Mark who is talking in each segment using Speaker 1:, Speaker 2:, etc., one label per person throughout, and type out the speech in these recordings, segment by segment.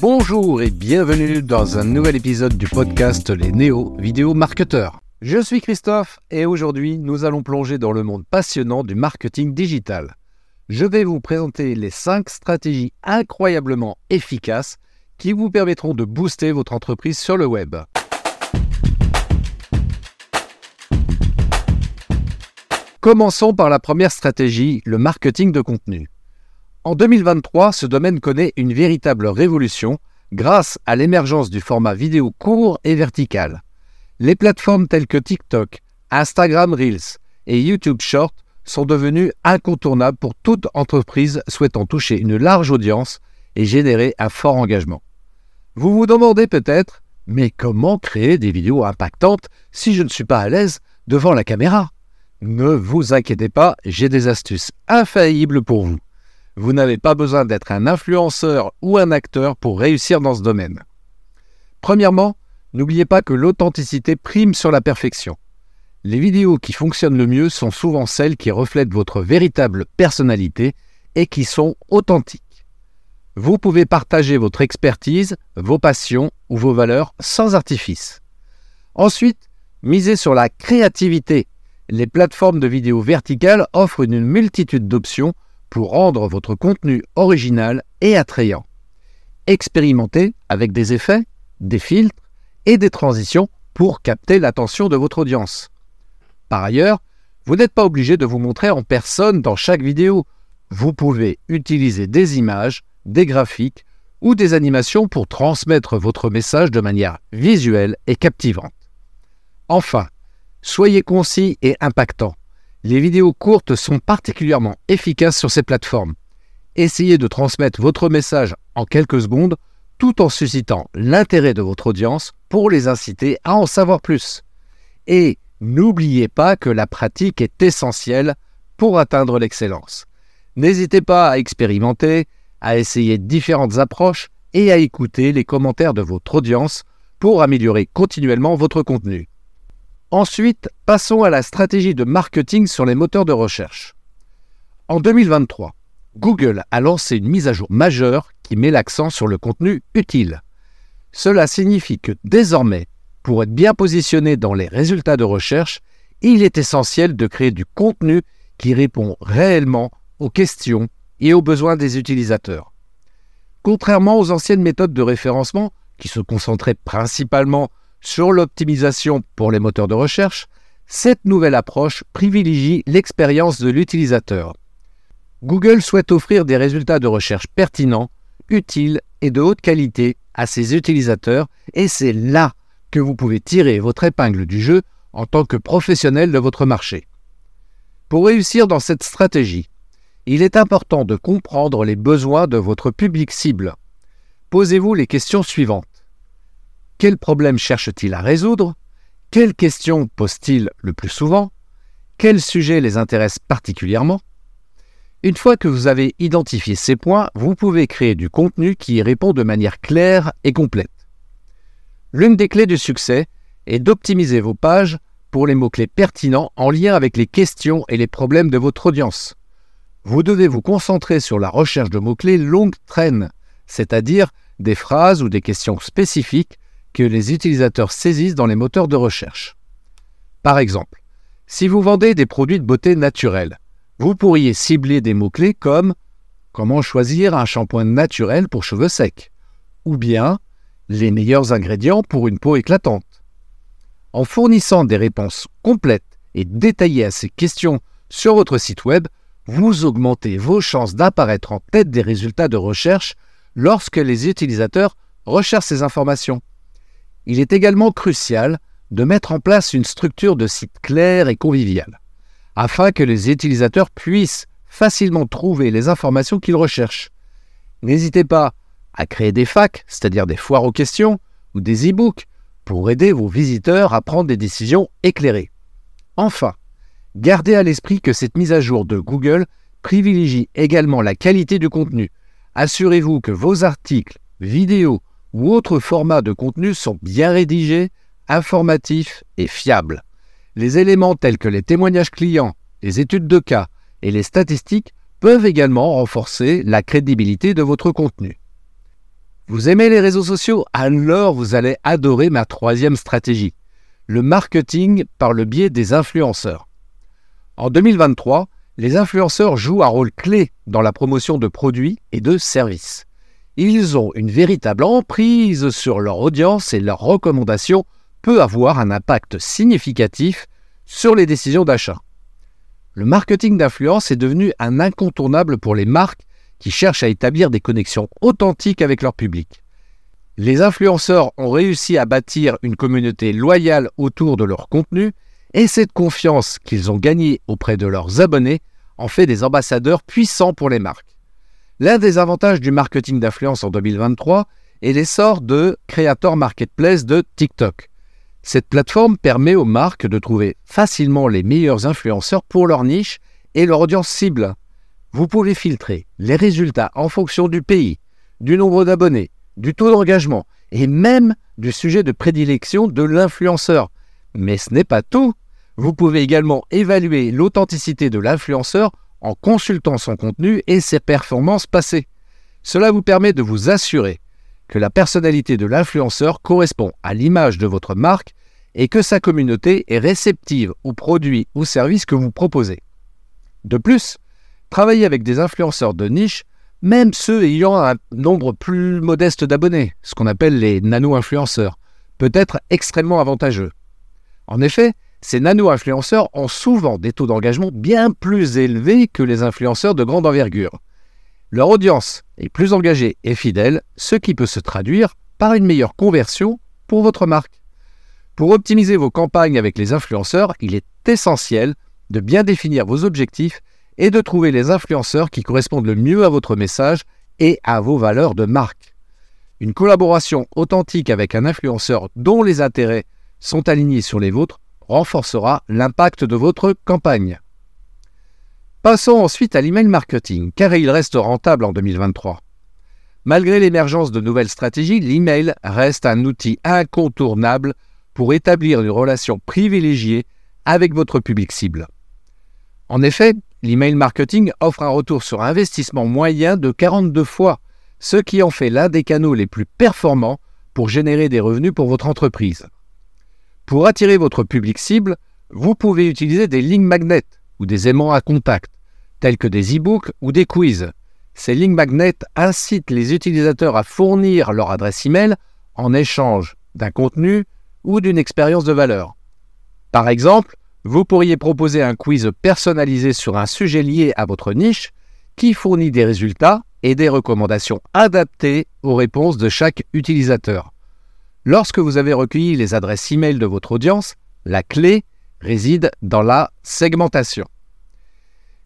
Speaker 1: Bonjour et bienvenue dans un nouvel épisode du podcast Les Néo Vidéo Marketeurs. Je suis Christophe et aujourd'hui nous allons plonger dans le monde passionnant du marketing digital. Je vais vous présenter les 5 stratégies incroyablement efficaces qui vous permettront de booster votre entreprise sur le web. Commençons par la première stratégie, le marketing de contenu. En 2023, ce domaine connaît une véritable révolution grâce à l'émergence du format vidéo court et vertical. Les plateformes telles que TikTok, Instagram Reels et YouTube Short sont devenues incontournables pour toute entreprise souhaitant toucher une large audience et générer un fort engagement. Vous vous demandez peut-être, mais comment créer des vidéos impactantes si je ne suis pas à l'aise devant la caméra? Ne vous inquiétez pas, j'ai des astuces infaillibles pour vous. Vous n'avez pas besoin d'être un influenceur ou un acteur pour réussir dans ce domaine. Premièrement, n'oubliez pas que l'authenticité prime sur la perfection. Les vidéos qui fonctionnent le mieux sont souvent celles qui reflètent votre véritable personnalité et qui sont authentiques. Vous pouvez partager votre expertise, vos passions ou vos valeurs sans artifice. Ensuite, misez sur la créativité les plateformes de vidéos verticales offrent une multitude d'options pour rendre votre contenu original et attrayant. Expérimentez avec des effets, des filtres et des transitions pour capter l'attention de votre audience. Par ailleurs, vous n'êtes pas obligé de vous montrer en personne dans chaque vidéo. Vous pouvez utiliser des images, des graphiques ou des animations pour transmettre votre message de manière visuelle et captivante. Enfin, Soyez concis et impactant. Les vidéos courtes sont particulièrement efficaces sur ces plateformes. Essayez de transmettre votre message en quelques secondes tout en suscitant l'intérêt de votre audience pour les inciter à en savoir plus. Et n'oubliez pas que la pratique est essentielle pour atteindre l'excellence. N'hésitez pas à expérimenter, à essayer différentes approches et à écouter les commentaires de votre audience pour améliorer continuellement votre contenu. Ensuite, passons à la stratégie de marketing sur les moteurs de recherche. En 2023, Google a lancé une mise à jour majeure qui met l'accent sur le contenu utile. Cela signifie que désormais, pour être bien positionné dans les résultats de recherche, il est essentiel de créer du contenu qui répond réellement aux questions et aux besoins des utilisateurs. Contrairement aux anciennes méthodes de référencement, qui se concentraient principalement sur l'optimisation pour les moteurs de recherche, cette nouvelle approche privilégie l'expérience de l'utilisateur. Google souhaite offrir des résultats de recherche pertinents, utiles et de haute qualité à ses utilisateurs et c'est là que vous pouvez tirer votre épingle du jeu en tant que professionnel de votre marché. Pour réussir dans cette stratégie, il est important de comprendre les besoins de votre public cible. Posez-vous les questions suivantes. Quel problème cherche-t-il à résoudre? Quelles questions pose-t-il le plus souvent? Quels sujets les intéressent particulièrement? Une fois que vous avez identifié ces points, vous pouvez créer du contenu qui y répond de manière claire et complète. L'une des clés du succès est d'optimiser vos pages pour les mots-clés pertinents en lien avec les questions et les problèmes de votre audience. Vous devez vous concentrer sur la recherche de mots-clés longue traîne, c'est-à-dire des phrases ou des questions spécifiques que les utilisateurs saisissent dans les moteurs de recherche. Par exemple, si vous vendez des produits de beauté naturelle, vous pourriez cibler des mots-clés comme Comment choisir un shampoing naturel pour cheveux secs? ou bien Les meilleurs ingrédients pour une peau éclatante. En fournissant des réponses complètes et détaillées à ces questions sur votre site web, vous augmentez vos chances d'apparaître en tête des résultats de recherche lorsque les utilisateurs recherchent ces informations. Il est également crucial de mettre en place une structure de site claire et conviviale, afin que les utilisateurs puissent facilement trouver les informations qu'ils recherchent. N'hésitez pas à créer des facs, c'est-à-dire des foires aux questions, ou des e-books, pour aider vos visiteurs à prendre des décisions éclairées. Enfin, gardez à l'esprit que cette mise à jour de Google privilégie également la qualité du contenu. Assurez-vous que vos articles, vidéos ou autres formats de contenu sont bien rédigés, informatifs et fiables. Les éléments tels que les témoignages clients, les études de cas et les statistiques peuvent également renforcer la crédibilité de votre contenu. Vous aimez les réseaux sociaux? Alors vous allez adorer ma troisième stratégie, le marketing par le biais des influenceurs. En 2023, les influenceurs jouent un rôle clé dans la promotion de produits et de services. Ils ont une véritable emprise sur leur audience et leurs recommandations peuvent avoir un impact significatif sur les décisions d'achat. Le marketing d'influence est devenu un incontournable pour les marques qui cherchent à établir des connexions authentiques avec leur public. Les influenceurs ont réussi à bâtir une communauté loyale autour de leur contenu et cette confiance qu'ils ont gagnée auprès de leurs abonnés en fait des ambassadeurs puissants pour les marques. L'un des avantages du marketing d'influence en 2023 est l'essor de Creator Marketplace de TikTok. Cette plateforme permet aux marques de trouver facilement les meilleurs influenceurs pour leur niche et leur audience cible. Vous pouvez filtrer les résultats en fonction du pays, du nombre d'abonnés, du taux d'engagement et même du sujet de prédilection de l'influenceur. Mais ce n'est pas tout. Vous pouvez également évaluer l'authenticité de l'influenceur en consultant son contenu et ses performances passées. Cela vous permet de vous assurer que la personnalité de l'influenceur correspond à l'image de votre marque et que sa communauté est réceptive aux produits ou services que vous proposez. De plus, travailler avec des influenceurs de niche, même ceux ayant un nombre plus modeste d'abonnés, ce qu'on appelle les nano-influenceurs, peut être extrêmement avantageux. En effet, ces nano-influenceurs ont souvent des taux d'engagement bien plus élevés que les influenceurs de grande envergure. Leur audience est plus engagée et fidèle, ce qui peut se traduire par une meilleure conversion pour votre marque. Pour optimiser vos campagnes avec les influenceurs, il est essentiel de bien définir vos objectifs et de trouver les influenceurs qui correspondent le mieux à votre message et à vos valeurs de marque. Une collaboration authentique avec un influenceur dont les intérêts sont alignés sur les vôtres renforcera l'impact de votre campagne. Passons ensuite à l'email marketing, car il reste rentable en 2023. Malgré l'émergence de nouvelles stratégies, l'email reste un outil incontournable pour établir une relation privilégiée avec votre public cible. En effet, l'email marketing offre un retour sur investissement moyen de 42 fois, ce qui en fait l'un des canaux les plus performants pour générer des revenus pour votre entreprise. Pour attirer votre public cible, vous pouvez utiliser des lignes magnets ou des aimants à contact, tels que des e-books ou des quiz. Ces lignes magnets incitent les utilisateurs à fournir leur adresse email en échange d'un contenu ou d'une expérience de valeur. Par exemple, vous pourriez proposer un quiz personnalisé sur un sujet lié à votre niche qui fournit des résultats et des recommandations adaptées aux réponses de chaque utilisateur. Lorsque vous avez recueilli les adresses e-mail de votre audience, la clé réside dans la segmentation.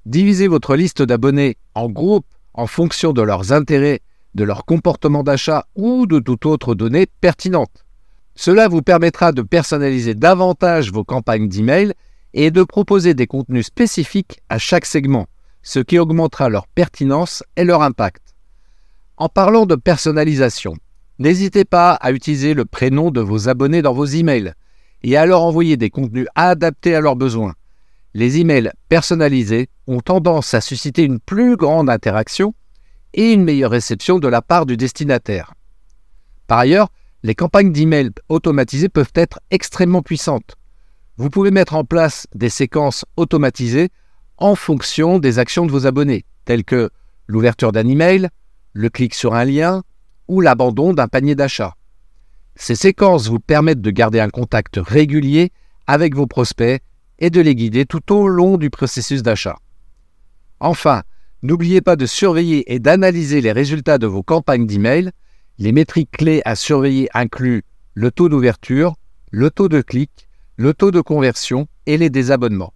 Speaker 1: Divisez votre liste d'abonnés en groupes en fonction de leurs intérêts, de leur comportement d'achat ou de toute autre donnée pertinente. Cela vous permettra de personnaliser davantage vos campagnes d'email et de proposer des contenus spécifiques à chaque segment, ce qui augmentera leur pertinence et leur impact. En parlant de personnalisation, N'hésitez pas à utiliser le prénom de vos abonnés dans vos emails et à leur envoyer des contenus adaptés à leurs besoins. Les emails personnalisés ont tendance à susciter une plus grande interaction et une meilleure réception de la part du destinataire. Par ailleurs, les campagnes d'emails automatisées peuvent être extrêmement puissantes. Vous pouvez mettre en place des séquences automatisées en fonction des actions de vos abonnés, telles que l'ouverture d'un email, le clic sur un lien, ou l'abandon d'un panier d'achat. Ces séquences vous permettent de garder un contact régulier avec vos prospects et de les guider tout au long du processus d'achat. Enfin, n'oubliez pas de surveiller et d'analyser les résultats de vos campagnes d'email. Les métriques clés à surveiller incluent le taux d'ouverture, le taux de clic, le taux de conversion et les désabonnements.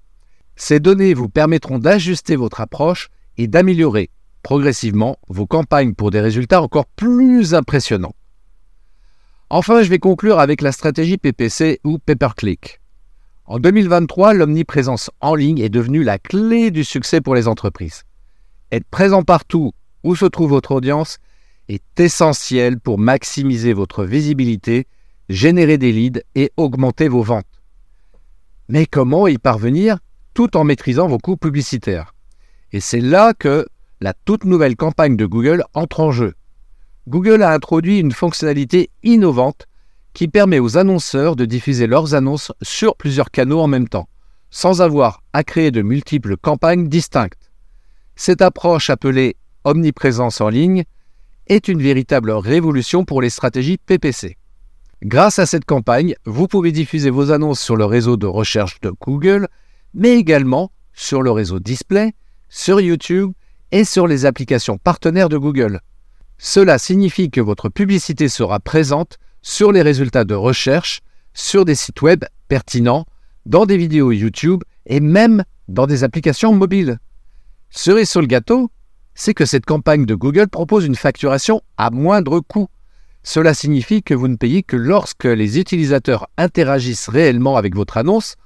Speaker 1: Ces données vous permettront d'ajuster votre approche et d'améliorer progressivement vos campagnes pour des résultats encore plus impressionnants. Enfin, je vais conclure avec la stratégie PPC ou Pay-per-click. En 2023, l'omniprésence en ligne est devenue la clé du succès pour les entreprises. Être présent partout où se trouve votre audience est essentiel pour maximiser votre visibilité, générer des leads et augmenter vos ventes. Mais comment y parvenir tout en maîtrisant vos coûts publicitaires? Et c'est là que la toute nouvelle campagne de Google entre en jeu. Google a introduit une fonctionnalité innovante qui permet aux annonceurs de diffuser leurs annonces sur plusieurs canaux en même temps, sans avoir à créer de multiples campagnes distinctes. Cette approche appelée omniprésence en ligne est une véritable révolution pour les stratégies PPC. Grâce à cette campagne, vous pouvez diffuser vos annonces sur le réseau de recherche de Google, mais également sur le réseau Display, sur YouTube et sur les applications partenaires de Google. Cela signifie que votre publicité sera présente sur les résultats de recherche, sur des sites web pertinents, dans des vidéos YouTube et même dans des applications mobiles. Cerise sur le gâteau, c'est que cette campagne de Google propose une facturation à moindre coût. Cela signifie que vous ne payez que lorsque les utilisateurs interagissent réellement avec votre annonce,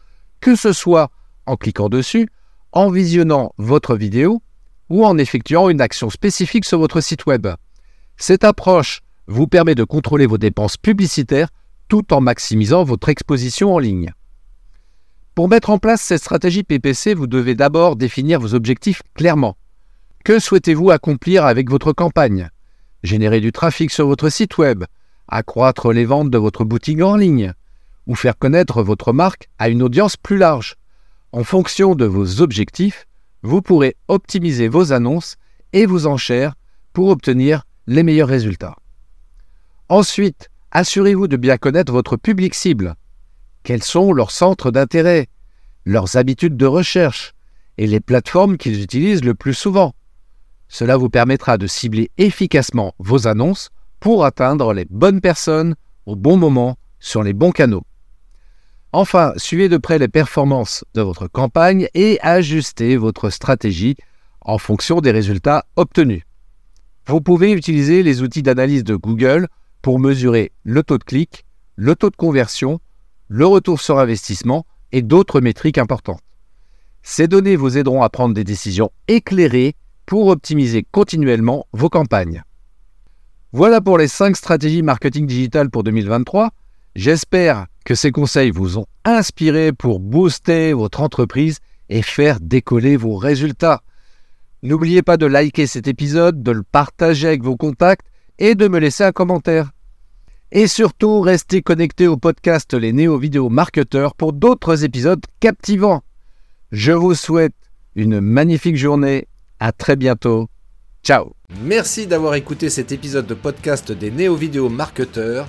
Speaker 1: que ce soit en cliquant dessus, en visionnant votre vidéo ou en effectuant une action spécifique sur votre site web. Cette approche vous permet de contrôler vos dépenses publicitaires tout en maximisant votre exposition en ligne. Pour mettre en place cette stratégie PPC, vous devez d'abord définir vos objectifs clairement. Que souhaitez-vous accomplir avec votre campagne? Générer du trafic sur votre site web, accroître les ventes de votre boutique en ligne, ou faire connaître votre marque à une audience plus large? En fonction de vos objectifs, vous pourrez optimiser vos annonces et vos enchères pour obtenir les meilleurs résultats. Ensuite, assurez-vous de bien connaître votre public cible. Quels sont leurs centres d'intérêt, leurs habitudes de recherche et les plateformes qu'ils utilisent le plus souvent? Cela vous permettra de cibler efficacement vos annonces pour atteindre les bonnes personnes au bon moment sur les bons canaux. Enfin, suivez de près les performances de votre campagne et ajustez votre stratégie en fonction des résultats obtenus. Vous pouvez utiliser les outils d'analyse de Google pour mesurer le taux de clic, le taux de conversion, le retour sur investissement et d'autres métriques importantes. Ces données vous aideront à prendre des décisions éclairées pour optimiser continuellement vos campagnes. Voilà pour les 5 stratégies marketing digital pour 2023. J'espère que ces conseils vous ont inspiré pour booster votre entreprise et faire décoller vos résultats. N'oubliez pas de liker cet épisode, de le partager avec vos contacts et de me laisser un commentaire. Et surtout, restez connectés au podcast Les Néo Vidéo Marketeurs pour d'autres épisodes captivants. Je vous souhaite une magnifique journée. À très bientôt. Ciao.
Speaker 2: Merci d'avoir écouté cet épisode de podcast des Néo Vidéo Marketeurs.